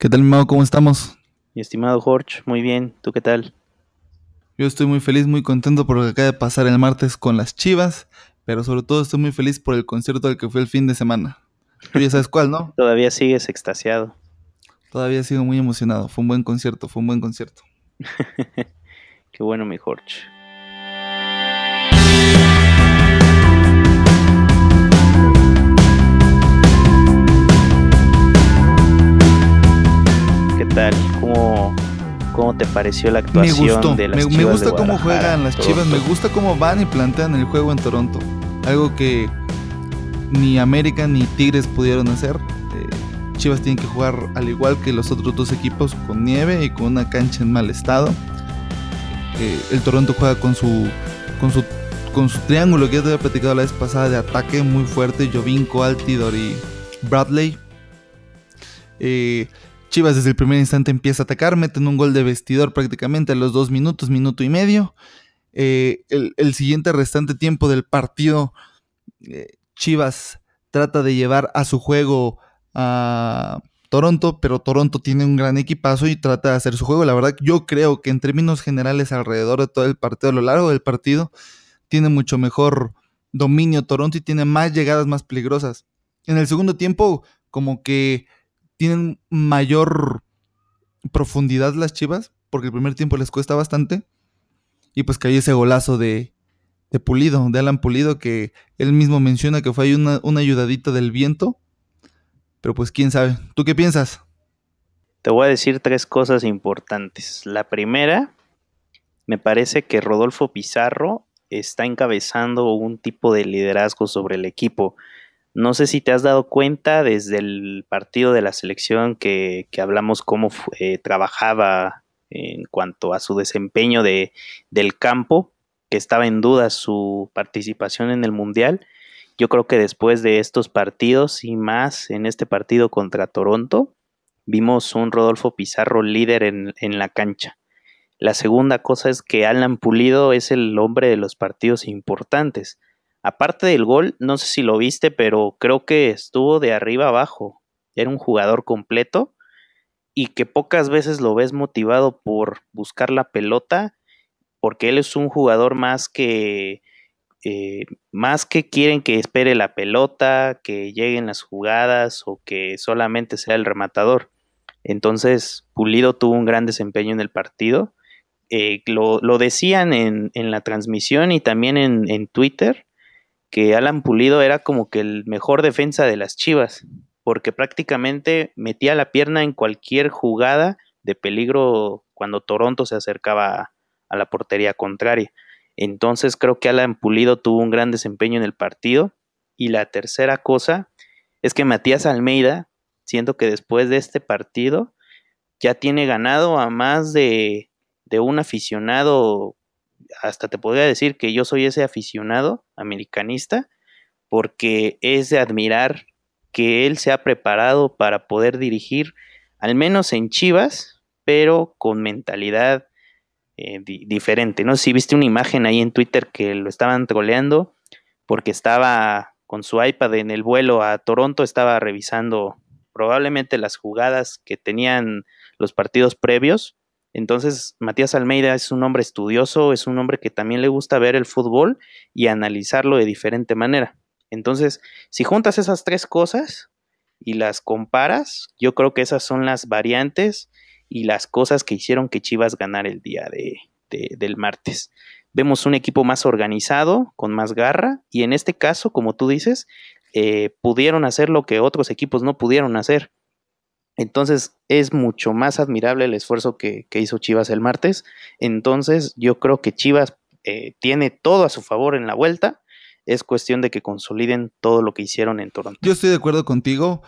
¿Qué tal, mi amado? ¿Cómo estamos? Mi estimado Jorge, muy bien. ¿Tú qué tal? Yo estoy muy feliz, muy contento por lo que acaba de pasar el martes con las Chivas, pero sobre todo estoy muy feliz por el concierto al que fue el fin de semana. Tú ya sabes cuál, ¿no? Todavía sigues extasiado. Todavía sigo muy emocionado. Fue un buen concierto, fue un buen concierto. qué bueno, mi Jorge. Tal? ¿Cómo, cómo te pareció la actuación de las me, Chivas me gusta de cómo juegan las Chivas, me gusta cómo van y plantean el juego en Toronto. Algo que ni América ni Tigres pudieron hacer. Eh, Chivas tienen que jugar al igual que los otros dos equipos con nieve y con una cancha en mal estado. Eh, el Toronto juega con su con su con su triángulo que ya te había platicado la vez pasada de ataque muy fuerte, Jovinko, Altidor y Bradley. Eh, Chivas desde el primer instante empieza a atacar, meten un gol de vestidor prácticamente a los dos minutos, minuto y medio. Eh, el, siguiente restante tiempo del partido, eh, Chivas trata de llevar a su juego a Toronto, pero Toronto tiene un gran equipazo y trata de hacer su juego. La verdad, yo creo que en términos generales, alrededor de todo el partido, a lo largo del partido, tiene mucho mejor dominio Toronto y tiene más llegadas más peligrosas. En el segundo tiempo, como que tienen mayor profundidad las Chivas, porque el primer tiempo les cuesta bastante. Y pues cayó ese golazo de, de Pulido, de Alan Pulido, que él mismo menciona que fue ahí una, una ayudadita del viento. Pero pues quién sabe. ¿Tú qué piensas? Te voy a decir tres cosas importantes. La primera, me parece que Rodolfo Pizarro está encabezando un tipo de liderazgo sobre el equipo. No sé si te has dado cuenta desde el partido de la selección que, que hablamos cómo fu- eh, trabajaba en cuanto a su desempeño de, del campo, que estaba en duda su participación en el Mundial. Yo creo que después de estos partidos y más en este partido contra Toronto, vimos un Rodolfo Pizarro líder en, en la cancha. La segunda cosa es que Alan Pulido es el hombre de los partidos importantes. Aparte del gol, no sé si lo viste, pero creo que estuvo de arriba abajo. Era un jugador completo y que pocas veces lo ves motivado por buscar la pelota, porque él es un jugador más que eh, más que quieren que espere la pelota, que lleguen las jugadas o que solamente sea el rematador. Entonces, Pulido tuvo un gran desempeño en el partido. Eh, lo, lo, decían en, en, la transmisión y también en, en, Twitter que Alan Pulido era como que el mejor defensa de las Chivas, porque prácticamente metía la pierna en cualquier jugada de peligro cuando Toronto se acercaba a, la portería contraria. Entonces creo que Alan Pulido tuvo un gran desempeño en el partido. Y la tercera cosa es que Matías Almeida, siento que después de este partido, ya tiene ganado a más de, de un aficionado, hasta te podría decir que yo soy ese aficionado americanista, porque es de admirar que él se ha preparado para poder dirigir, al menos en Chivas, pero con mentalidad eh, di diferente. No sé si viste una imagen ahí en Twitter que lo estaban troleando porque estaba con su iPad en el vuelo a Toronto, estaba revisando probablemente las jugadas que tenían los partidos previos. Entonces, Matías Almeida es un hombre estudioso, es un hombre que también le gusta ver el fútbol y analizarlo de diferente manera. Entonces, si juntas esas tres cosas y las comparas, yo creo que esas son las variantes y las cosas que hicieron que Chivas ganara el día de, de, del martes. Vemos un equipo más organizado, con más garra, y en este caso, como tú dices, eh, pudieron hacer lo que otros equipos no pudieron hacer. Entonces es mucho más admirable el esfuerzo que, hizo Chivas el martes. Entonces yo creo que Chivas eh, tiene todo a su favor en la vuelta. Es cuestión de que consoliden todo lo que hicieron en Toronto. Yo estoy de acuerdo contigo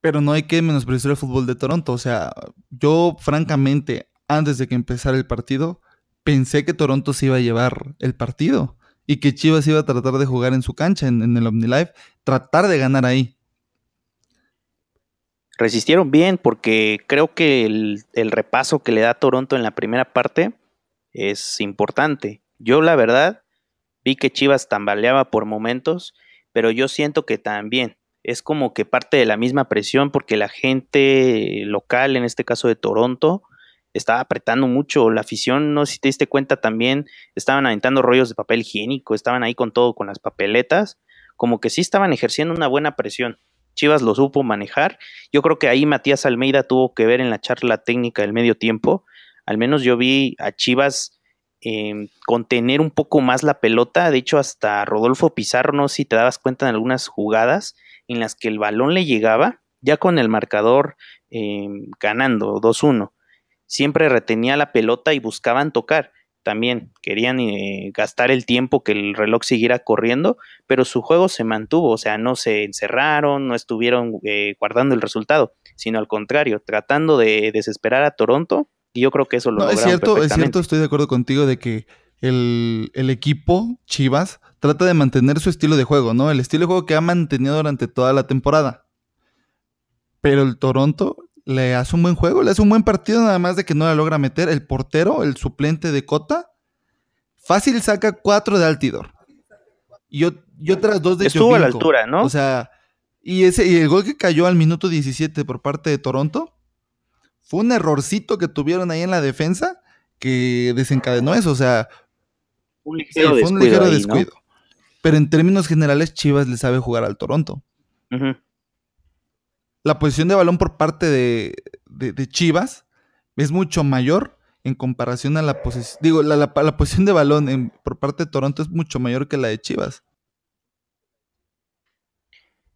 pero no hay que menospreciar el fútbol de Toronto. O sea, yo francamente, antes de que empezara el partido, pensé que Toronto se iba a llevar el partido y que Chivas iba a tratar de jugar en su cancha, en, en el OmniLife, tratar de ganar ahí. Resistieron bien porque creo que el, repaso que le da Toronto en la primera parte es importante. Yo la verdad vi que Chivas tambaleaba por momentos, pero yo siento que también es como que parte de la misma presión porque la gente local, en este caso de Toronto, estaba apretando mucho. La afición, no sé si te diste cuenta también, estaban aventando rollos de papel higiénico, estaban ahí con todo, con las papeletas, como que sí estaban ejerciendo una buena presión. Chivas lo supo manejar. Yo creo que ahí Matías Almeida tuvo que ver en la charla técnica del medio tiempo. Al menos yo vi a Chivas eh, contener un poco más la pelota. De hecho, hasta Rodolfo Pizarro, no si te dabas cuenta en algunas jugadas en las que el balón le llegaba, ya con el marcador eh, ganando 2-1 siempre retenía la pelota y buscaban tocar. También querían eh, gastar el tiempo que el reloj siguiera corriendo, pero su juego se mantuvo, o sea, no se encerraron, no estuvieron eh, guardando el resultado, sino al contrario, tratando de desesperar a Toronto, y yo creo que eso lo no, es cierto, es cierto, estoy de acuerdo contigo de que el, el, equipo Chivas trata de mantener su estilo de juego, ¿no? El estilo de juego que ha mantenido durante toda la temporada. Pero el Toronto le hace un buen juego, le hace un buen partido, nada más de que no la logra meter. El portero, el suplente de Cota, fácil saca cuatro de Altidor. Y, y otras dos de Estuvo a la altura, ¿no? O sea, y, ese, y el gol que cayó al minuto 17 por parte de Toronto fue un errorcito que tuvieron ahí en la defensa que desencadenó eso. O sea, un ligero fue un ligero descuido. Pero en términos generales, Chivas le sabe jugar al Toronto la posición de balón por parte de, Chivas es mucho mayor en comparación a la posición, digo, la, posición de balón por parte de Toronto es mucho mayor que la de Chivas.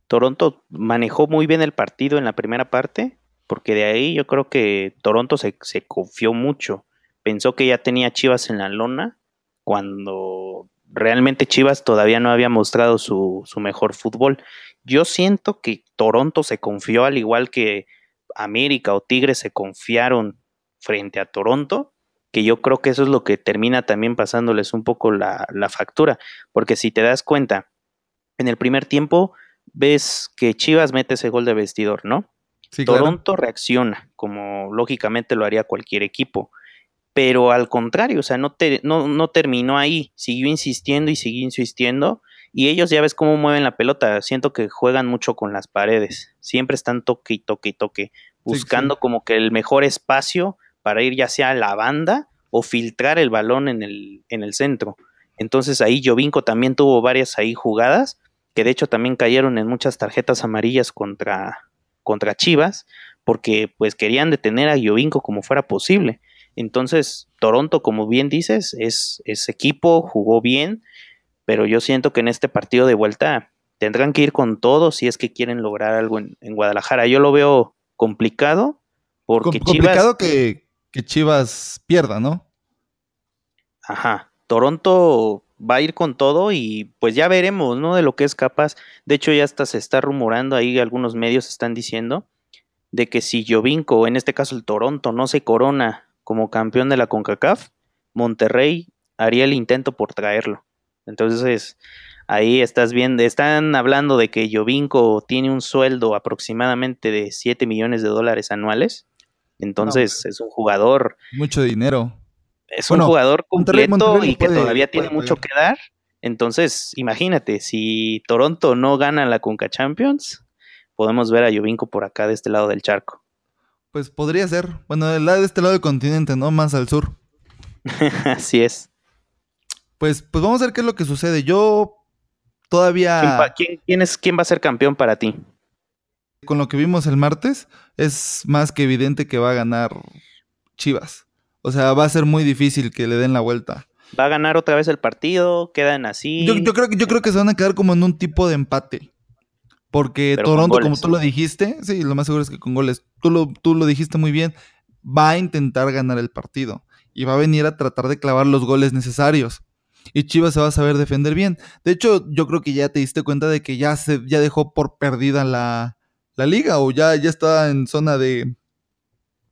Toronto manejó muy bien el partido en la primera parte, porque de ahí yo creo que Toronto se, se confió mucho. Pensó que ya tenía Chivas en la lona, cuando realmente Chivas todavía no había mostrado su, su mejor fútbol. Yo siento que Toronto se confió al igual que América o Tigres se confiaron frente a Toronto, que yo creo que eso es lo que termina también pasándoles un poco la, factura, porque si te das cuenta, en el primer tiempo ves que Chivas mete ese gol de vestidor, ¿no? Toronto reacciona, como lógicamente lo haría cualquier equipo, pero al contrario, o sea, no, no, no terminó ahí, siguió insistiendo y siguió insistiendo, y ellos ya ves cómo mueven la pelota. Siento que juegan mucho con las paredes. Siempre están toque y toque y toque. Buscando como que el mejor espacio para ir ya sea a la banda o filtrar el balón en el, en el centro. Entonces ahí Jovinko también tuvo varias ahí jugadas. Que de hecho también cayeron en muchas tarjetas amarillas contra, contra Chivas. Porque pues querían detener a Jovinko como fuera posible. Entonces, Toronto, como bien dices, es, es equipo, jugó bien pero yo siento que en este partido de vuelta tendrán que ir con todo si es que quieren lograr algo en, Guadalajara. Yo lo veo complicado porque complicado que, que Chivas pierda, ¿no? Ajá. Toronto va a ir con todo y pues ya veremos, ¿no? De lo que es capaz. De hecho, ya hasta se está rumorando ahí, algunos medios están diciendo de que si Jovinko, en este caso el Toronto, no se corona como campeón de la CONCACAF, Monterrey haría el intento por traerlo. Entonces, ahí estás viendo, están hablando de que Jovinko tiene un sueldo aproximadamente de 7 millones de dólares anuales. Entonces, es un jugador. Mucho dinero. Es un jugador completo y que todavía tiene mucho que dar. Entonces, imagínate, si Toronto no gana la Conca Champions, podemos ver a Jovinko por acá de este lado del charco. Pues podría ser. Bueno, de este lado del continente, ¿no? Más al sur. Así es. Pues, pues vamos a ver qué es lo que sucede. Yo todavía. ¿Quién, es, ¿Quién va a ser campeón para ti? Con lo que vimos el martes, es más que evidente que va a ganar Chivas. O sea, va a ser muy difícil que le den la vuelta. ¿Va a ganar otra vez el partido? ¿Quedan así? Yo, creo, yo creo que se van a quedar como en un tipo de empate. Porque Toronto, como tú lo dijiste, sí, lo más seguro es que con goles, tú lo, tú lo dijiste muy bien, va a intentar ganar el partido y va a venir a tratar de clavar los goles necesarios y Chivas se va a saber defender bien. De hecho, yo creo que ya te diste cuenta de que ya se ya dejó por perdida la, liga o ya, ya está en zona de,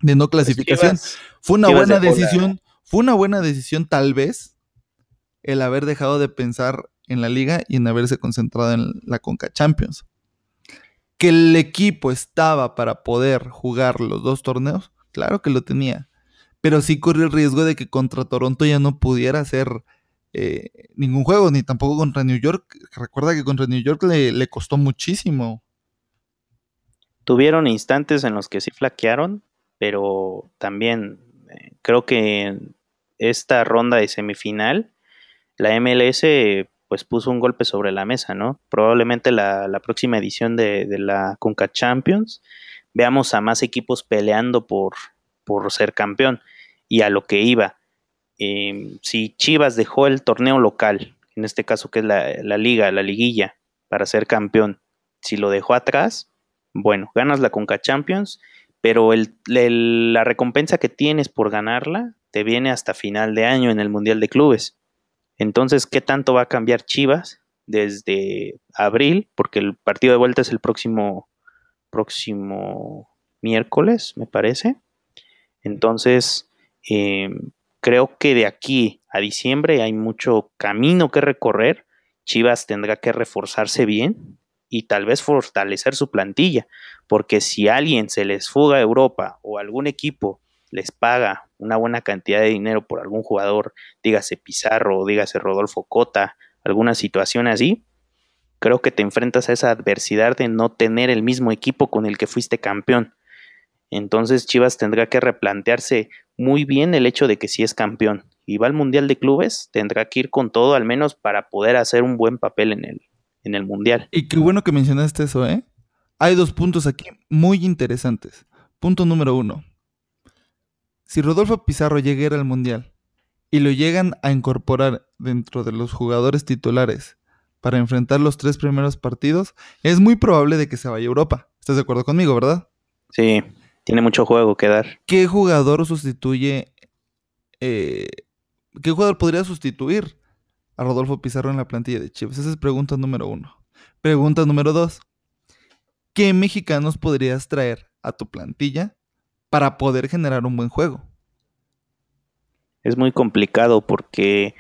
de no pues clasificación. fue una buena decisión, fue una buena decisión tal vez el haber dejado de pensar en la liga y en haberse concentrado en la Conca Champions. Que el equipo estaba para poder jugar los dos torneos, claro que lo tenía. Pero sí corrió el riesgo de que contra Toronto ya no pudiera ser eh, ningún juego, ni tampoco contra New York. Recuerda que contra New York le, costó muchísimo Tuvieron instantes en los que sí flaquearon, pero también eh, creo que esta ronda de semifinal, la MLS pues puso un golpe sobre la mesa, ¿no? Probablemente la, próxima edición de, la Conca Champions veamos a más equipos peleando por, por ser campeón y a lo que iba. Em, si Chivas dejó el torneo local, en este caso que es la, liga, la liguilla, para ser campeón, si lo dejó atrás, bueno, ganas la Conca Champions, pero la recompensa que tienes por ganarla te viene hasta final de año en el Mundial de Clubes. Entonces, ¿qué tanto va a cambiar Chivas desde abril? Porque el partido de vuelta es el próximo, próximo miércoles, me parece. Entonces, em, creo que de aquí a diciembre hay mucho camino que recorrer. Chivas tendrá que reforzarse bien y tal vez fortalecer su plantilla, porque si alguien se les fuga a Europa o algún equipo les paga una buena cantidad de dinero por algún jugador, dígase Pizarro, dígase Rodolfo Cota, alguna situación así, creo que te enfrentas a esa adversidad de no tener el mismo equipo con el que fuiste campeón. Entonces Chivas tendrá que replantearse muy bien el hecho de que si es campeón y va al Mundial de Clubes, tendrá que ir con todo al menos para poder hacer un buen papel en el, en el Mundial. Y qué bueno que mencionaste eso, ¿eh? Hay dos puntos aquí muy interesantes. Punto número uno. Si Rodolfo Pizarro llegara al Mundial y lo llegan a incorporar dentro de los jugadores titulares para enfrentar los tres primeros partidos, es muy probable de que se vaya a Europa. ¿Estás de acuerdo conmigo, verdad? Sí, tiene mucho juego que dar. ¿Qué jugador sustituye... Eh, ¿Qué jugador podría sustituir a Rodolfo Pizarro en la plantilla de Chivas? Esa es pregunta número uno. Pregunta número dos. ¿Qué mexicanos podrías traer a tu plantilla para poder generar un buen juego. Es muy complicado porque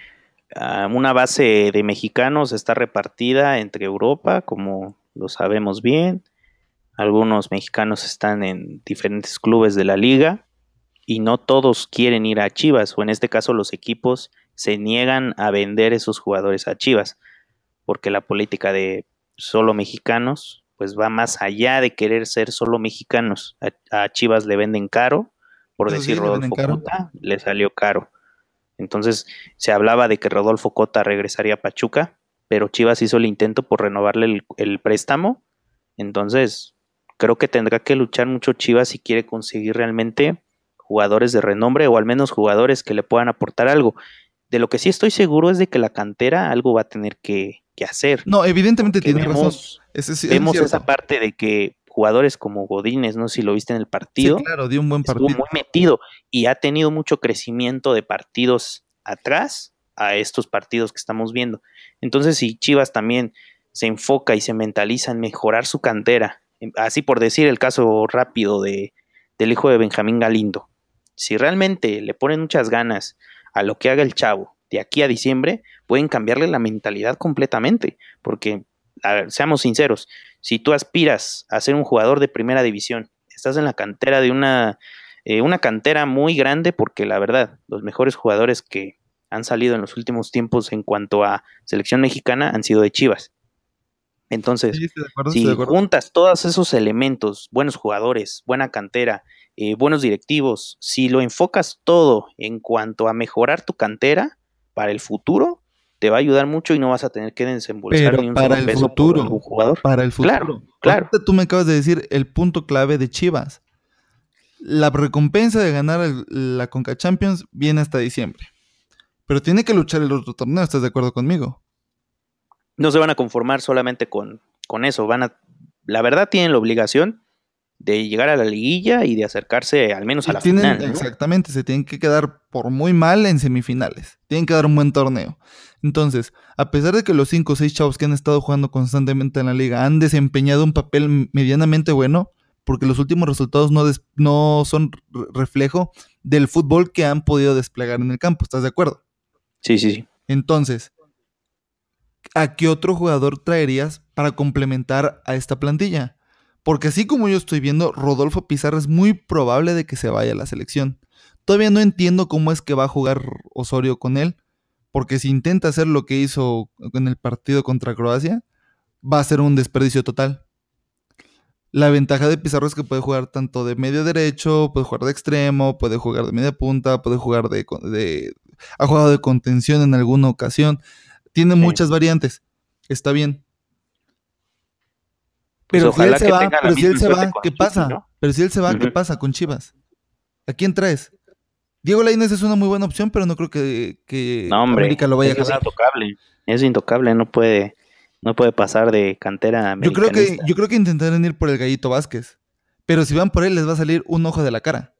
ah, una base de mexicanos está repartida entre Europa, como lo sabemos bien. Algunos mexicanos están en diferentes clubes de la liga y no todos quieren ir a Chivas, o en este caso los equipos se niegan a vender esos jugadores a Chivas, porque la política de solo mexicanos pues va más allá de querer ser solo mexicanos. A, Chivas le venden caro, por decir Rodolfo Cota, le salió caro. Entonces se hablaba de que Rodolfo Cota regresaría a Pachuca, pero Chivas hizo el intento por renovarle el, préstamo. Entonces creo que tendrá que luchar mucho Chivas si quiere conseguir realmente jugadores de renombre o al menos jugadores que le puedan aportar algo. De lo que sí estoy seguro es de que la cantera algo va a tener que, hacer. No, evidentemente tiene razón vemos esa parte de que jugadores como Godínez, no sé si lo viste en el partido. claro, dio un buen partido. Estuvo muy metido y ha tenido mucho crecimiento de partidos atrás a estos partidos que estamos viendo. Entonces, si Chivas también se enfoca y se mentaliza en mejorar su cantera, así por decir el caso rápido de, del hijo de Benjamín Galindo, si realmente le ponen muchas ganas a lo que haga el chavo de aquí a diciembre, pueden cambiarle la mentalidad completamente, porque seamos sinceros, si tú aspiras a ser un jugador de primera división, estás en la cantera de una, eh, una cantera muy grande, porque la verdad, los mejores jugadores que han salido en los últimos tiempos en cuanto a selección mexicana han sido de Chivas. Entonces, si juntas todos esos elementos, buenos jugadores, buena cantera, eh, buenos directivos, si lo enfocas todo en cuanto a mejorar tu cantera para el futuro, te va a ayudar mucho y no vas a tener que desembolsar ni un para el futuro, jugador. Para el futuro. Claro, claro. tú me acabas de decir el punto clave de Chivas. La recompensa de ganar la Conca Champions viene hasta diciembre. Pero tiene que luchar el otro torneo, ¿estás de acuerdo conmigo? No se van a conformar solamente con, con eso. Van a, la verdad tienen la obligación de llegar a la liguilla y de acercarse al menos a la final. Exactamente, se tienen que quedar por muy mal en semifinales. Tienen que dar un buen torneo. Entonces, a pesar de que los 5 o 6 chavos que han estado jugando constantemente en la liga han desempeñado un papel medianamente bueno, porque los últimos resultados no, no son reflejo del fútbol que han podido desplegar en el campo. ¿Estás de acuerdo? Sí, sí, sí. Entonces, ¿a qué otro jugador traerías para complementar a esta plantilla? Porque así como yo estoy viendo, Rodolfo Pizarro es muy probable de que se vaya a la selección. Todavía no entiendo cómo es que va a jugar Osorio con él, porque si intenta hacer lo que hizo en el partido contra Croacia, va a ser un desperdicio total. La ventaja de Pizarro es que puede jugar tanto de medio derecho, puede jugar de extremo, puede jugar de media punta, puede jugar de... de ha jugado de contención en alguna ocasión. Tiene muchas variantes. Está bien. Pues pero si él se va, pero si él se va, ¿qué pasa? Pero si él se va, ¿qué pasa con Chivas? ¿A quién traes? Diego Lainez es una muy buena opción, pero no creo que, América lo vaya a jalar. Es intocable, es intocable, no puede, no puede pasar de cantera Yo creo que, yo creo que intentarán ir por el Gallito Vázquez, pero si van por él les va a salir un ojo de la cara.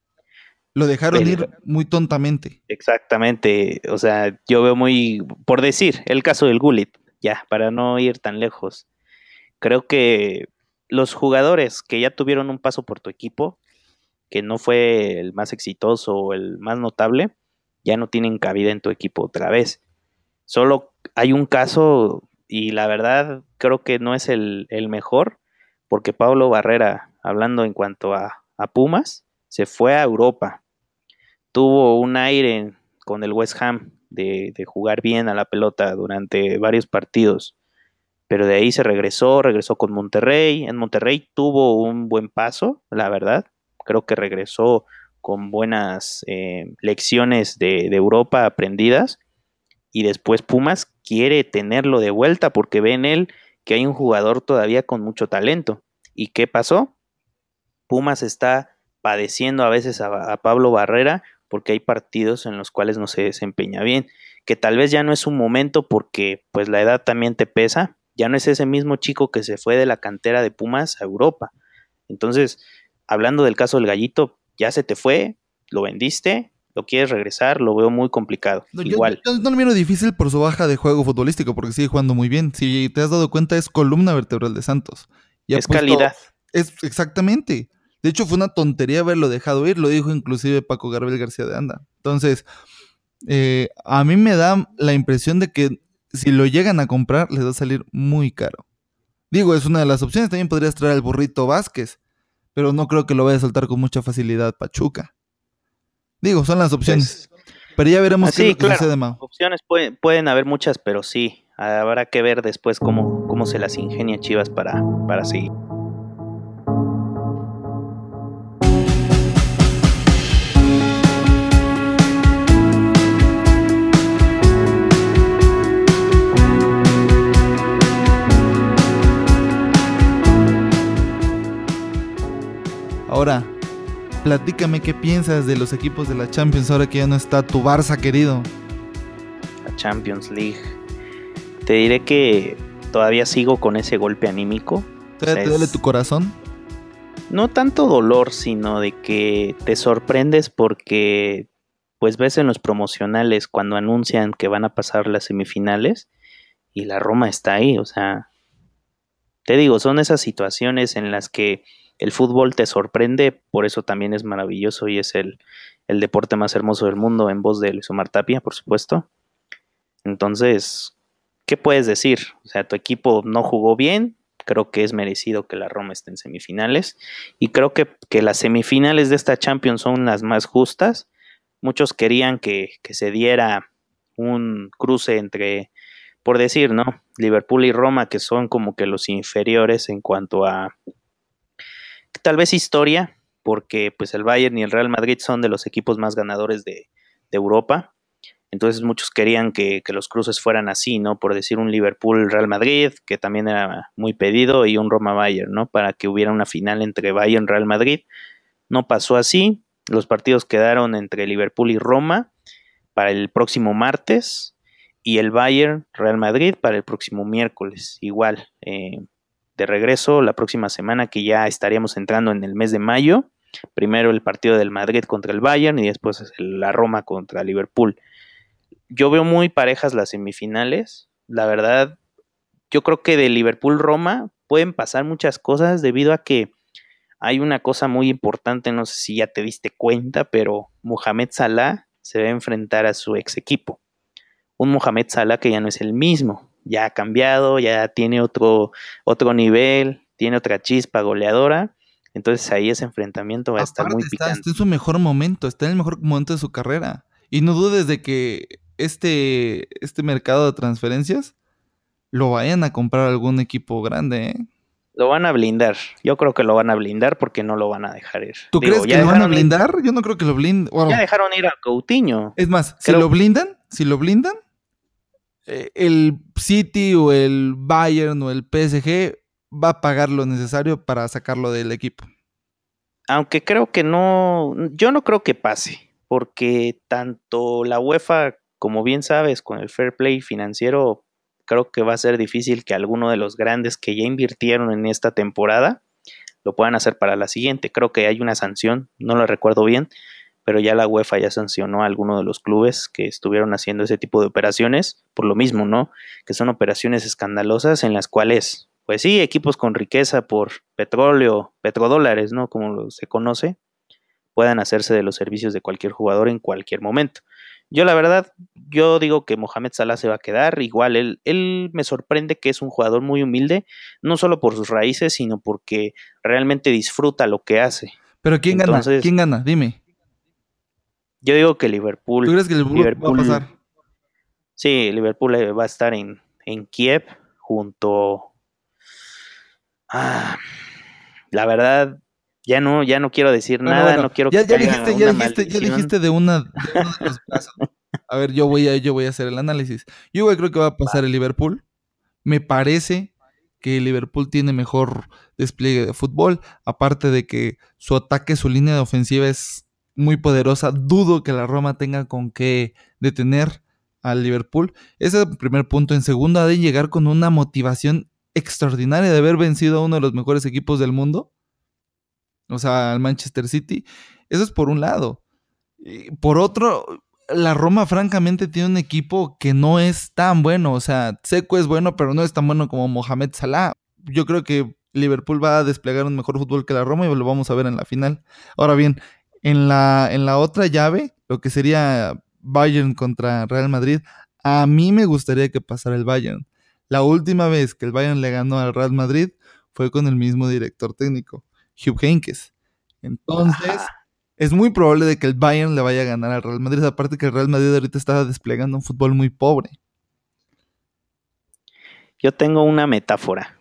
Lo dejaron ir muy tontamente. Exactamente, o sea, yo veo muy, por decir, el caso del Gulit, ya, para no ir tan lejos. Creo que los jugadores que ya tuvieron un paso por tu equipo, que no fue el más exitoso o el más notable, ya no tienen cabida en tu equipo otra vez. Solo hay un caso, y la verdad creo que no es el, mejor, porque Pablo Barrera, hablando en cuanto a, Pumas, se fue a Europa. Tuvo un aire con el West Ham de, de, jugar bien a la pelota durante varios partidos. Pero de ahí se regresó, regresó con Monterrey. En Monterrey tuvo un buen paso, la verdad creo que regresó con buenas eh, lecciones de, Europa aprendidas y después Pumas quiere tenerlo de vuelta porque ve en él que hay un jugador todavía con mucho talento. ¿Y qué pasó? Pumas está padeciendo a veces a, a, Pablo Barrera porque hay partidos en los cuales no se desempeña bien, que tal vez ya no es un momento porque pues la edad también te pesa, ya no es ese mismo chico que se fue de la cantera de Pumas a Europa. Entonces, hablando del caso del gallito, ya se te fue, lo vendiste, lo quieres regresar, lo veo muy complicado. Igual. no lo miro difícil por su baja de juego futbolístico, porque sigue jugando muy bien. Si te has dado cuenta, es columna vertebral de Santos. es calidad. Es exactamente. De hecho, fue una tontería haberlo dejado ir, lo dijo inclusive Paco Garbel García de Anda. Entonces, eh, a mí me da la impresión de que si lo llegan a comprar, les va a salir muy caro. Digo, es una de las opciones. También podrías traer al burrito Vázquez pero no creo que lo vaya a soltar con mucha facilidad Pachuca. Digo, son las opciones. Pues, pero ya veremos qué claro, sucede, Opciones pueden, pueden haber muchas, pero sí, habrá que ver después cómo, cómo se las ingenia Chivas para, para seguir. Ahora, platícame qué piensas de los equipos de la Champions ahora que ya no está tu Barça querido. La Champions League. Te diré que todavía sigo con ese golpe anímico. ¿Te, duele tu corazón? No tanto dolor, sino de que te sorprendes porque pues ves en los promocionales cuando anuncian que van a pasar las semifinales y la Roma está ahí, o sea, te digo, son esas situaciones en las que el fútbol te sorprende, por eso también es maravilloso y es el, deporte más hermoso del mundo en voz de Luis Omar Tapia, por supuesto. Entonces, ¿qué puedes decir? O sea, tu equipo no jugó bien, creo que es merecido que la Roma esté en semifinales y creo que, las semifinales de esta Champions son las más justas. Muchos querían que, que se diera un cruce entre, por decir, ¿no? Liverpool y Roma, que son como que los inferiores en cuanto a tal vez historia, porque pues el Bayern y el Real Madrid son de los equipos más ganadores de, Europa. Entonces muchos querían que, los cruces fueran así, ¿no? Por decir un Liverpool-Real Madrid, que también era muy pedido, y un Roma-Bayern, ¿no? Para que hubiera una final entre Bayern-Real Madrid. No pasó así. Los partidos quedaron entre Liverpool y Roma para el próximo martes y el Bayern-Real Madrid para el próximo miércoles. Igual, eh, de regreso la próxima semana que ya estaríamos entrando en el mes de mayo. Primero el partido del Madrid contra el Bayern y después la Roma contra Liverpool. Yo veo muy parejas las semifinales. La verdad, yo creo que de Liverpool-Roma pueden pasar muchas cosas debido a que hay una cosa muy importante, no sé si ya te diste cuenta, pero Mohamed Salah se va a enfrentar a su ex equipo. Un Mohamed Salah que ya no es el mismo ya ha cambiado, ya tiene otro, otro nivel, tiene otra chispa goleadora. Entonces ahí ese enfrentamiento va a estar muy picante. Está en su mejor momento, está en el mejor momento de su carrera. Y no dudes de que este, este mercado de transferencias lo vayan a comprar algún equipo grande. ¿eh? Lo van a blindar. Yo creo que lo van a blindar porque no lo van a dejar ir. ¿Tú crees que lo van a blindar? Yo no creo que lo blinden. Ya dejaron ir a Coutinho. Es más, si lo blindan, si lo blindan, eh, el City o el Bayern o el PSG va a pagar lo necesario para sacarlo del equipo. Aunque creo que no, yo no creo que pase, porque tanto la UEFA, como bien sabes, con el fair play financiero, creo que va a ser difícil que alguno de los grandes que ya invirtieron en esta temporada lo puedan hacer para la siguiente. Creo que hay una sanción, no lo recuerdo bien, pero ya la UEFA ya sancionó a alguno de los clubes que estuvieron haciendo ese tipo de operaciones, por lo mismo, ¿no? Que son operaciones escandalosas en las cuales pues sí, equipos con riqueza por petróleo, petrodólares, ¿no? Como se conoce, puedan hacerse de los servicios de cualquier jugador en cualquier momento. Yo la verdad, yo digo que Mohamed Salah se va a quedar, igual él, él me sorprende que es un jugador muy humilde, no solo por sus raíces, sino porque realmente disfruta lo que hace. Pero ¿quién gana? ¿Quién gana? Dime. Yo digo que Liverpool. ¿Tú crees que Liverpool, va a pasar? Sí, Liverpool eh, va a estar en, en Kiev junto Ah, la verdad, ya no, ya no quiero decir nada, no quiero ya, ya dijiste, ya dijiste, ya dijiste de una, de los A ver, yo voy a, yo voy a hacer el análisis. Yo creo que va a pasar el Liverpool. Me parece que el Liverpool tiene mejor despliegue de fútbol, aparte de que su ataque, su línea de ofensiva es muy poderosa. Dudo que la Roma tenga con qué detener al Liverpool. Ese es el primer punto. En segundo, ha de llegar con una motivación extraordinaria de haber vencido a uno de los mejores equipos del mundo, o sea, al Manchester City. Eso es por un lado. por otro, la Roma francamente tiene un equipo que no es tan bueno, o sea, Seco es bueno, pero no es tan bueno como Mohamed Salah. Yo creo que Liverpool va a desplegar un mejor fútbol que la Roma y lo vamos a ver en la final. Ahora bien, en la, en la otra llave, lo que sería Bayern contra Real Madrid, a mí me gustaría que pasara el Bayern. La última vez que el Bayern le ganó al Real Madrid fue con el mismo director técnico, Hugh Heynckes. Entonces, es muy probable de que el Bayern le vaya a ganar al Real Madrid, aparte que el Real Madrid ahorita está desplegando un fútbol muy pobre. Yo tengo una metáfora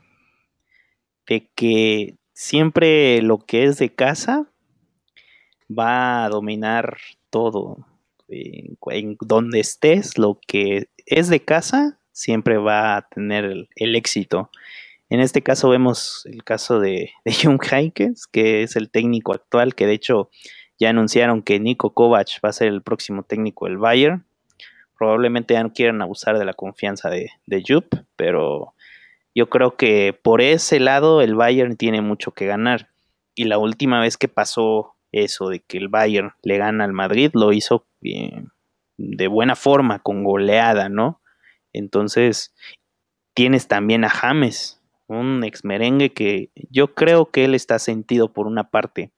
de que siempre lo que es de casa va a dominar todo. En, en donde estés, lo que es de casa siempre va a tener el, éxito. En este caso vemos el caso de, de Jung Heikes, que es el técnico actual, que de hecho ya anunciaron que Nico Kovac va a ser el próximo técnico del Bayern. Probablemente ya no quieran abusar de la confianza de, de Jupp, pero yo creo que por ese lado el Bayern tiene mucho que ganar. Y la última vez que pasó eso de que el Bayern le gana al Madrid, lo hizo de buena forma, con goleada, ¿no? Entonces, tienes también a James, un ex merengue que yo creo que él está sentido por una parte,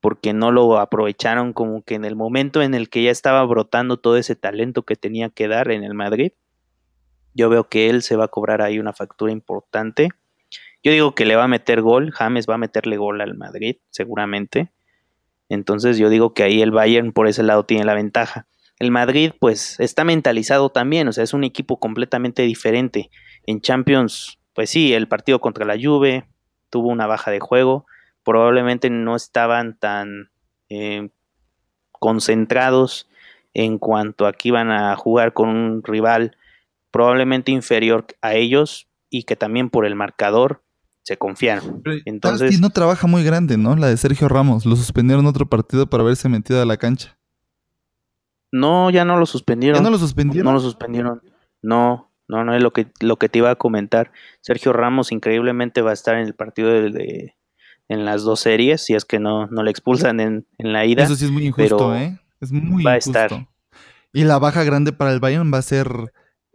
porque no lo aprovecharon como que en el momento en el que ya estaba brotando todo ese talento que tenía que dar en el Madrid. Yo veo que él se va a cobrar ahí una factura importante. Yo digo que le va a meter gol, James va a meterle gol al Madrid, seguramente. Entonces yo digo que ahí el Bayern por ese lado tiene la ventaja. El Madrid, pues, está mentalizado también, o sea, es un equipo completamente diferente. En Champions, pues sí, el partido contra la Juve tuvo una baja de juego, probablemente no estaban tan eh, concentrados en cuanto a que iban a jugar con un rival probablemente inferior a ellos y que también por el marcador se confiaron. Entonces no trabaja muy grande, ¿no? La de Sergio Ramos, lo suspendieron otro partido para haberse metido a la cancha. No, ya no lo suspendieron. ¿Ya no lo suspendieron? No lo suspendieron. No, no, no es lo que, lo que te iba a comentar. Sergio Ramos increíblemente va a estar en el partido de, en las dos series, si es que no, no le expulsan en, la ida. Eso sí es muy injusto, ¿eh? Es muy va injusto. a estar. Y la baja grande para el Bayern va a ser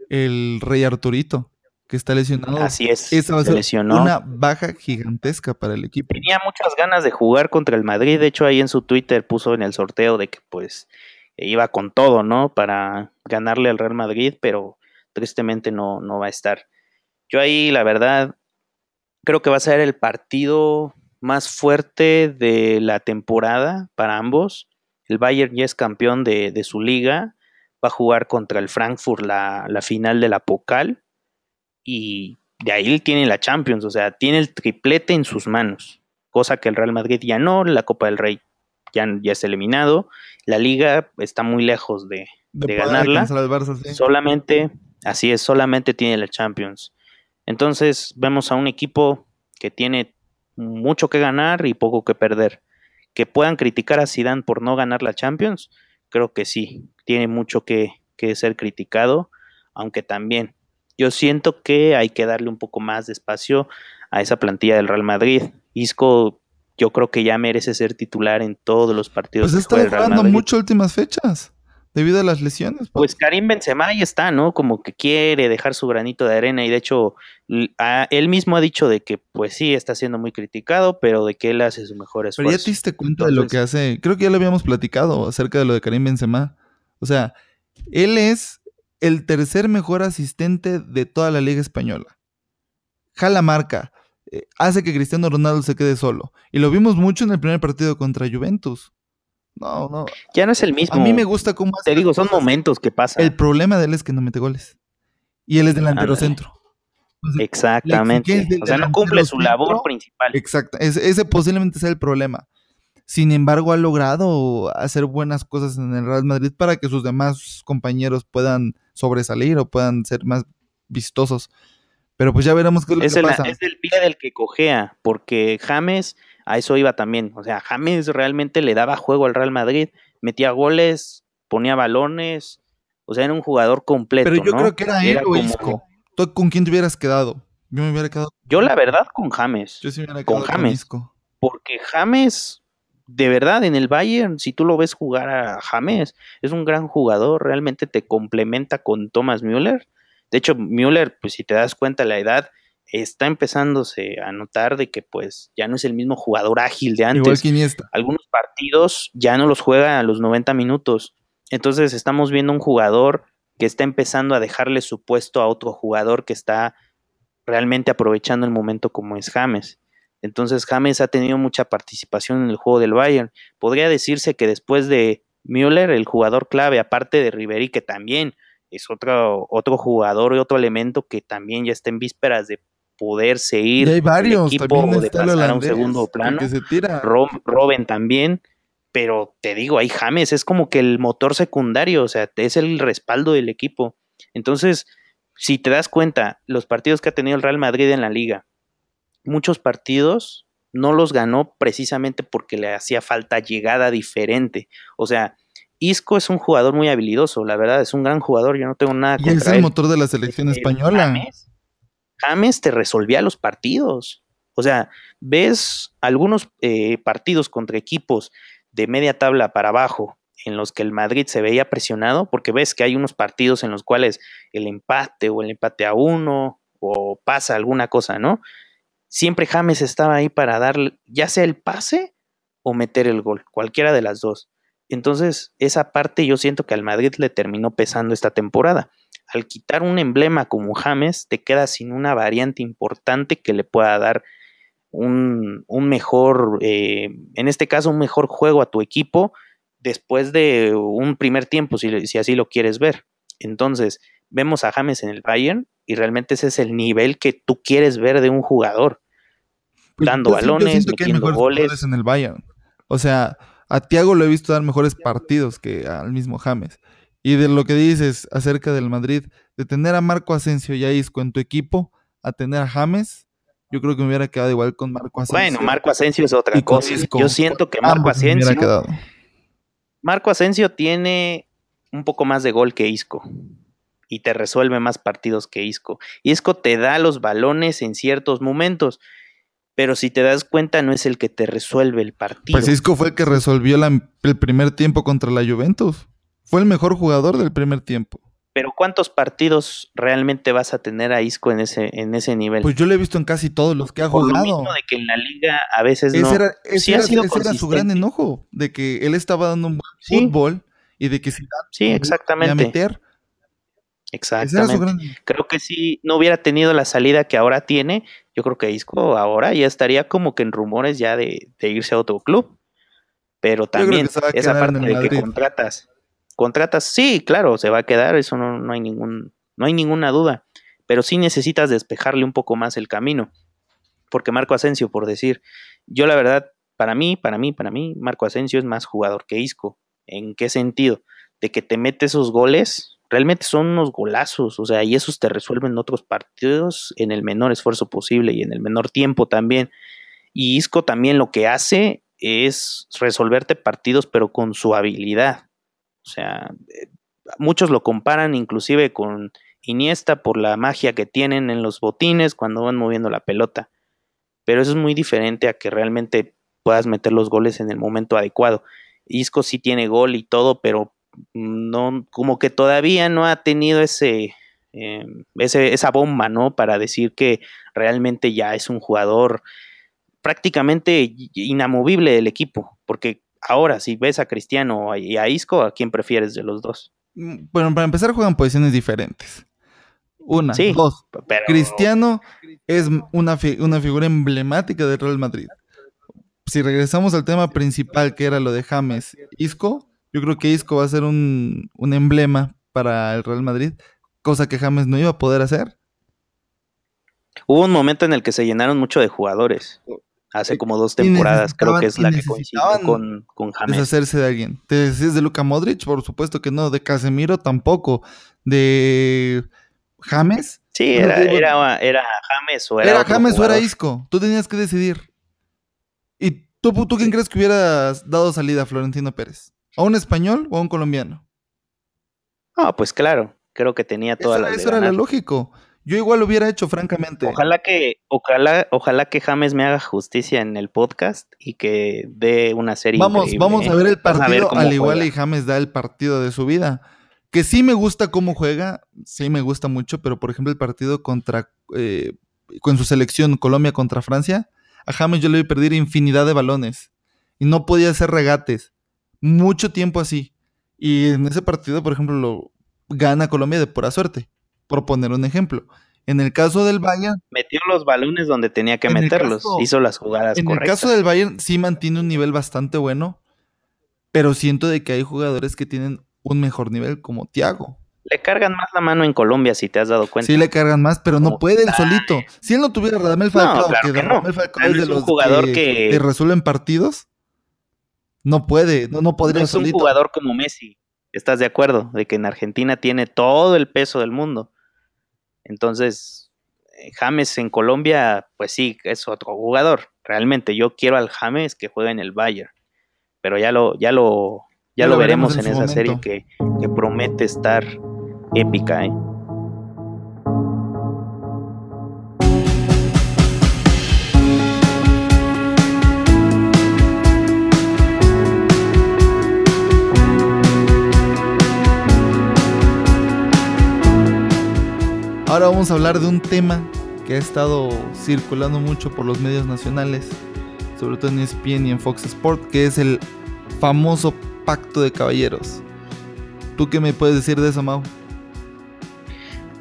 el Rey Arturito, que está lesionado. Así es. Esa va a ser una baja gigantesca para el equipo. Tenía muchas ganas de jugar contra el Madrid. De hecho, ahí en su Twitter puso en el sorteo de que pues iba con todo, ¿no? Para ganarle al Real Madrid, pero tristemente no, no va a estar. Yo ahí, la verdad, creo que va a ser el partido más fuerte de la temporada para ambos. El Bayern ya es campeón de, su liga, va a jugar contra el Frankfurt la, la final de la Pocal y de ahí tiene la Champions, o sea, tiene el triplete en sus manos, cosa que el Real Madrid ya no, la Copa del Rey ya, ya está eliminado, la liga está muy lejos de, ganarla, solamente, así es, solamente tiene la Champions. Entonces vemos a un equipo que tiene mucho que ganar y poco que perder. Que puedan criticar a Zidane por no ganar la Champions, creo que sí, tiene mucho que, que ser criticado, aunque también yo siento que hay que darle un poco más de espacio a esa plantilla del Real Madrid. Isco yo creo que ya merece ser titular en todos los partidos. Pues está jugando mucho últimas fechas debido a las lesiones. Pues. Karim Benzema ahí está, ¿no? Como que quiere dejar su granito de arena y de hecho él mismo ha dicho de que pues sí está siendo muy criticado, pero de que él hace su mejor esfuerzo. Pero ya te diste cuenta de lo que hace, creo que ya lo habíamos platicado acerca de lo de Karim Benzema. O sea, él es el tercer mejor asistente de toda la liga española. Jala marca, eh, hace que Cristiano Ronaldo se quede solo. Y lo vimos mucho en el primer partido contra Juventus. No, no. Ya no es el mismo. A mí me gusta cómo Te digo, son momentos que pasan. El problema de él es que no mete goles. Y él es delantero centro. Exactamente. O sea, no cumple su labor principal. Exacto. ese posiblemente sea el problema. Sin embargo, ha logrado hacer buenas cosas en el Real Madrid para que sus demás compañeros puedan sobresalir o puedan ser más vistosos. Pero pues ya veremos qué es lo es que pasa. Es el pie del que cojea, porque James a eso iba también. O sea, James realmente le daba juego al Real Madrid, metía goles, ponía balones, o sea, era un jugador completo. Pero yo creo que era, él o ¿Tú con quién te hubieras quedado? Yo me hubiera quedado. Yo, la verdad, con James. Yo sí me hubiera quedado con James. porque James de verdad, en el Bayern, si tú lo ves jugar a James, es un gran jugador, realmente te complementa con Thomas Müller. De hecho, Müller, pues si te das cuenta la edad, está empezándose a notar de que pues ya no es el mismo jugador ágil de antes. Igual Algunos partidos ya no los juega a los 90 minutos. Entonces estamos viendo un jugador que está empezando a dejarle su puesto a otro jugador que está realmente aprovechando el momento como es James. Entonces James ha tenido mucha participación en el juego del Bayern. Podría decirse que después de Müller, el jugador clave, aparte de Ribery, que también es otro, otro jugador y otro elemento que también ya está en vísperas de poderse ir hay varios, equipo de pasar a un segundo plano. se tira. Robin también, pero te digo, ahí James es como que el motor secundario, o sea, es el respaldo del equipo. Entonces, si te das cuenta, los partidos que ha tenido el Real Madrid en la liga, muchos partidos no los ganó precisamente porque le hacía falta llegada diferente. O sea, Isco es un jugador muy habilidoso, la verdad, es un gran jugador, yo no tengo nada contra Y es el motor de la selección española. James, te resolvía los partidos. O sea, ves algunos eh, partidos contra equipos de media tabla para abajo en los que el Madrid se veía presionado, porque ves que hay unos partidos en los cuales el empate o el empate a uno o pasa alguna cosa, ¿no? Siempre James estaba ahí para dar ya sea el pase o meter el gol, cualquiera de las dos. Entonces, esa parte yo siento que al Madrid le terminó pesando esta temporada. Al quitar un emblema como James, te quedas sin una variante importante que le pueda dar un, mejor, eh, en este caso, un mejor juego a tu equipo después de un primer tiempo, si, si así lo quieres ver. Entonces, vemos a James en el Bayern y realmente ese es el nivel que tú quieres ver de un jugador. Pues, dando balones, metiendo goles. en el Bayern. O sea, a Thiago lo he visto dar mejores partidos que al mismo James. Y de lo que dices acerca del Madrid, de tener a Marco Asensio y a Isco en tu equipo, a tener a James, yo creo que me hubiera quedado igual con Marco Asensio. Bueno, Marco Asensio es otra cosa. yo siento que Marco Asensio. Marco Asensio tiene un poco más de gol que Isco y te resuelve más partidos que Isco. Isco te da los balones en ciertos momentos, pero si te das cuenta no es el que te resuelve el partido. Pues Isco fue el que resolvió el primer tiempo contra la Juventus. Fue el mejor jugador del primer tiempo. Pero ¿cuántos partidos realmente vas a tener a Isco en ese, en ese nivel? Pues yo lo he visto en casi todos los que ha jugado. Lo de que en la liga a veces no. Era, ese, era, su gran enojo, de que él estaba dando un buen fútbol y de que si sí, exactamente. meter, Exactamente. Creo que si no hubiera tenido la salida que ahora tiene, yo creo que Isco ahora ya estaría como que en rumores ya de, irse a otro club. Pero también esa parte de que contratas, contratas, sí, claro, se va a quedar, eso no, no hay ningún, no hay ninguna duda. pero sí necesitas despejarle un poco más el camino. Porque Marco Asensio, por decir, yo la verdad, para mí, para mí, para mí, Marco Asensio es más jugador que Isco. ¿En qué sentido? De que te mete esos goles, realmente son unos golazos, o sea, y esos te resuelven otros partidos en el menor esfuerzo posible y en el menor tiempo también. Y Isco también lo que hace es resolverte partidos, pero con su habilidad. O sea, eh, muchos lo comparan inclusive con Iniesta por la magia que tienen en los botines cuando van moviendo la pelota. Pero eso es muy diferente a que realmente puedas meter los goles en el momento adecuado. Isco sí tiene gol y todo, pero no, como que todavía no ha tenido ese, eh, ese, esa bomba, ¿no? Para decir que realmente ya es un jugador prácticamente inamovible del equipo, porque ahora si ves a Cristiano y a Isco, ¿a quién prefieres de los dos? Mm, bueno, para empezar juegan posiciones diferentes. Una, dos. Cristiano es una, una figura emblemática del Real Madrid. Si regresamos al tema principal, que era lo de James Isco, yo creo que Isco va a ser un, un emblema para el Real Madrid, cosa que James no iba a poder hacer. Hubo un momento en el que se llenaron mucho de jugadores hace como dos temporadas, creo que es la que coincide con, con James. Deshacerse de alguien. ¿Te decís de Luka Modric? Por supuesto que no. De Casemiro tampoco. De James. Sí, era, era, era, James o era. Era James o era Isco. Tú tenías que decidir. ¿Y tú, tú quién crees que hubieras dado salida a Florentino Pérez? ¿A un español o a un colombiano? Ah, pues claro. Creo que tenía toda la. Eso era lo lógico. Yo igual lo hubiera hecho, francamente. Ojalá que, ojalá, ojalá que James me haga justicia en el podcast y que dé una serie. Vamos, vamos a ver el partido, al igual y James da el partido de su vida. Que sí me gusta cómo juega, sí me gusta mucho, pero por ejemplo el partido contra, eh, con su selección Colombia contra Francia, a James yo le vi perder infinidad de balones y no podía hacer regates. Mucho tiempo así. Y en ese partido, por ejemplo, lo gana Colombia de pura suerte por poner un ejemplo. En el caso del Bayern. Metió los balones donde tenía que meterlos. hizo las jugadas en En el caso del Bayern sí mantiene un nivel bastante bueno. Pero siento de que hay jugadores que tienen un mejor nivel, como Thiago. Le cargan más la mano en Colombia, si te has dado cuenta. Sí, le cargan más, pero no puede él solito. Si él no tuviera Radamel Falcao, que, Falcao es de los jugador que, resuelven partidos, no puede, no, no podría no es un jugador como Messi. ¿Estás de acuerdo? De que en Argentina tiene todo el peso del mundo. Entonces, eh, James en Colombia, pues sí, es otro jugador. Realmente yo quiero al James que juegue en el Bayern. Pero ya lo, ya lo, ya, lo, veremos, en, esa serie que, que promete estar épica, ¿eh? Ahora vamos a hablar de un tema que ha estado circulando mucho por los medios nacionales, sobre todo en ESPN y en Fox Sport, que es el famoso pacto de caballeros. ¿Tú qué me puedes decir de eso, Mau?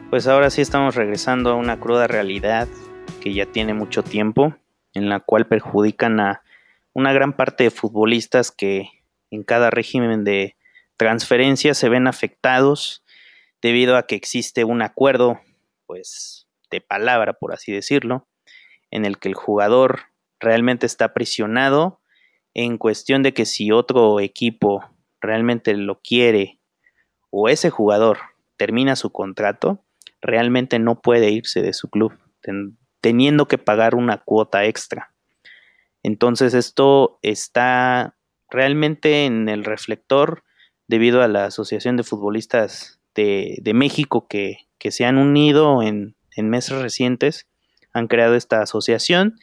Pues ahora sí estamos regresando a una cruda realidad que ya tiene mucho tiempo, en la cual perjudican a una gran parte de futbolistas que en cada régimen de transferencia se ven afectados debido a que existe un acuerdo pues de palabra, por así decirlo, en el que el jugador realmente está presionado en cuestión de que si otro equipo realmente lo quiere o ese jugador termina su contrato, realmente no puede irse de su club, teniendo que pagar una cuota extra. Entonces esto está realmente en el reflector debido a la Asociación de Futbolistas de, de México que que se han unido en, meses recientes, han creado esta asociación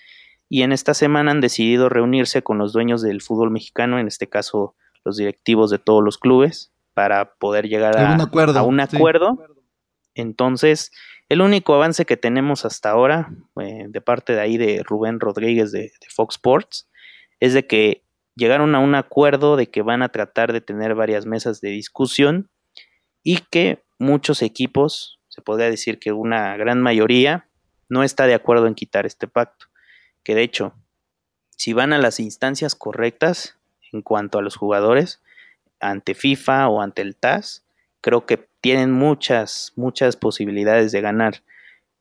y en esta semana han decidido reunirse con los dueños del fútbol mexicano, en este caso los directivos de todos los clubes, para poder llegar a, un acuerdo. Entonces, el único avance que tenemos hasta ahora, eh, de parte de ahí de Rubén Rodríguez de, de, Fox Sports, es de que llegaron a un acuerdo de que van a tratar de tener varias mesas de discusión y que muchos equipos se podría decir que una gran mayoría no está de acuerdo en quitar este pacto. Que de hecho, si van a las instancias correctas en cuanto a los jugadores, ante FIFA o ante el TAS, creo que tienen muchas, muchas posibilidades de ganar.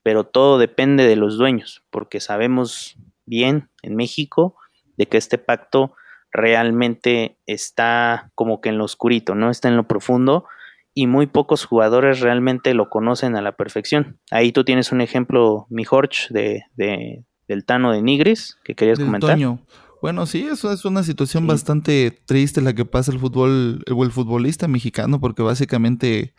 pero todo depende de los dueños, porque sabemos bien en México de que este pacto realmente está como que en lo oscurito, no está en lo profundo y muy pocos jugadores realmente lo conocen a la perfección. Ahí tú tienes un ejemplo, mi Jorge, de, de, del Tano de Nigris, que querías comentar. Bueno, sí, eso es una situación bastante triste la que pasa el fútbol, el futbolista mexicano, porque básicamente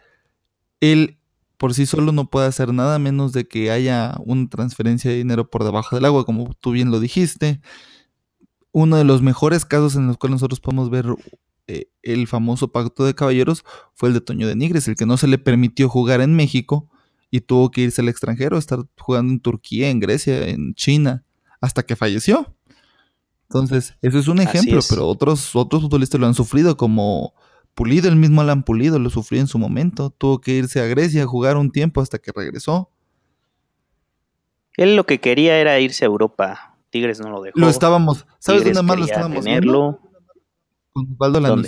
él por sí solo no puede hacer nada menos de que haya una transferencia de dinero por debajo del agua, como tú bien lo dijiste. Uno de los mejores casos en los cuales nosotros podemos ver eh, el famoso pacto de caballeros fue el de Toño de Nigres, el que no se le permitió jugar en México y tuvo que irse al extranjero, estar jugando en Turquía, en Grecia, en China, hasta que falleció. Entonces, eso es un ejemplo, pero otros, otros futbolistas lo han sufrido, como Pulido, el mismo Alan Pulido lo sufrió en su momento. Tuvo que irse a Grecia a jugar un tiempo hasta que regresó. Él lo que quería era irse a Europa. Tigres no lo dejó. Lo estábamos. ¿Sabes dónde más lo estábamos tenerlo. Con Osvaldo.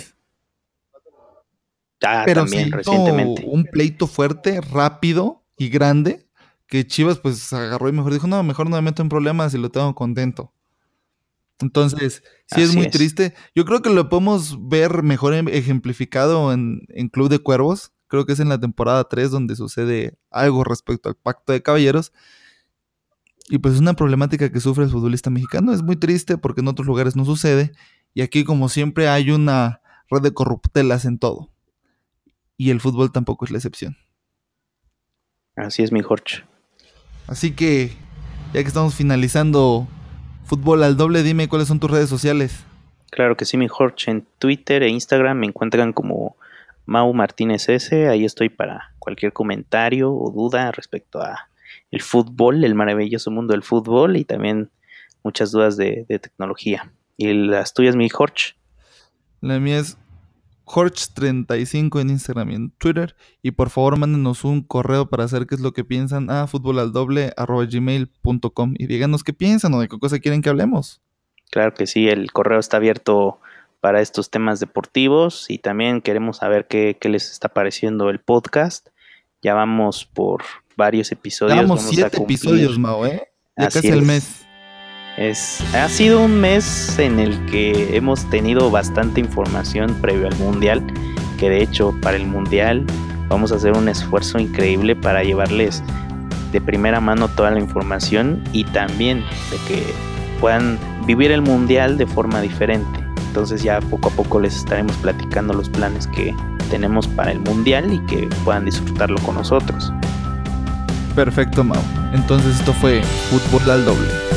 Ah, Pero también, recientemente. Un pleito fuerte, rápido y grande. Que Chivas pues agarró y mejor dijo, no, mejor no me meto en problemas y lo tengo contento. Entonces, sí es muy triste. Yo creo que lo podemos ver mejor em, ejemplificado en, Club de Cuervos. Creo que es en la temporada 3 donde sucede algo respecto al pacto de caballeros. Y pues es una problemática que sufre el futbolista mexicano. Es muy triste porque en otros lugares no sucede. Y aquí, como siempre, hay una red de corruptelas en todo. Y el fútbol tampoco es la excepción. Así es, mi Jorge. Así que, ya que estamos finalizando Fútbol al doble, dime cuáles son tus redes sociales. Claro que sí, mi Jorge. En Twitter e Instagram me encuentran como Mau Martínez S. Ahí estoy para cualquier comentario o duda respecto a el fútbol, el maravilloso mundo del fútbol y también muchas dudas de, de tecnología. ¿Y las tuyas, mi Jorge? La mía es Jorge35 en Instagram y en Twitter. Y por favor, mándenos un correo para saber qué es lo que piensan a gmail.com y díganos qué piensan o de qué cosa quieren que hablemos. Claro que sí, el correo está abierto para estos temas deportivos y también queremos saber qué, les está pareciendo el podcast. Ya vamos por varios episodios. Ya vamos, siete episodios, Mao, ¿eh? Ya casi el mes. Ha sido un mes en el que hemos tenido bastante información previo al Mundial, que de hecho para el Mundial vamos a hacer un esfuerzo increíble para llevarles de primera mano toda la información y también de que puedan vivir el Mundial de forma diferente. Entonces ya poco a poco les estaremos platicando los planes que tenemos para el Mundial y que puedan disfrutarlo con nosotros. Perfecto, Mau. Entonces esto fue Fútbol al Doble.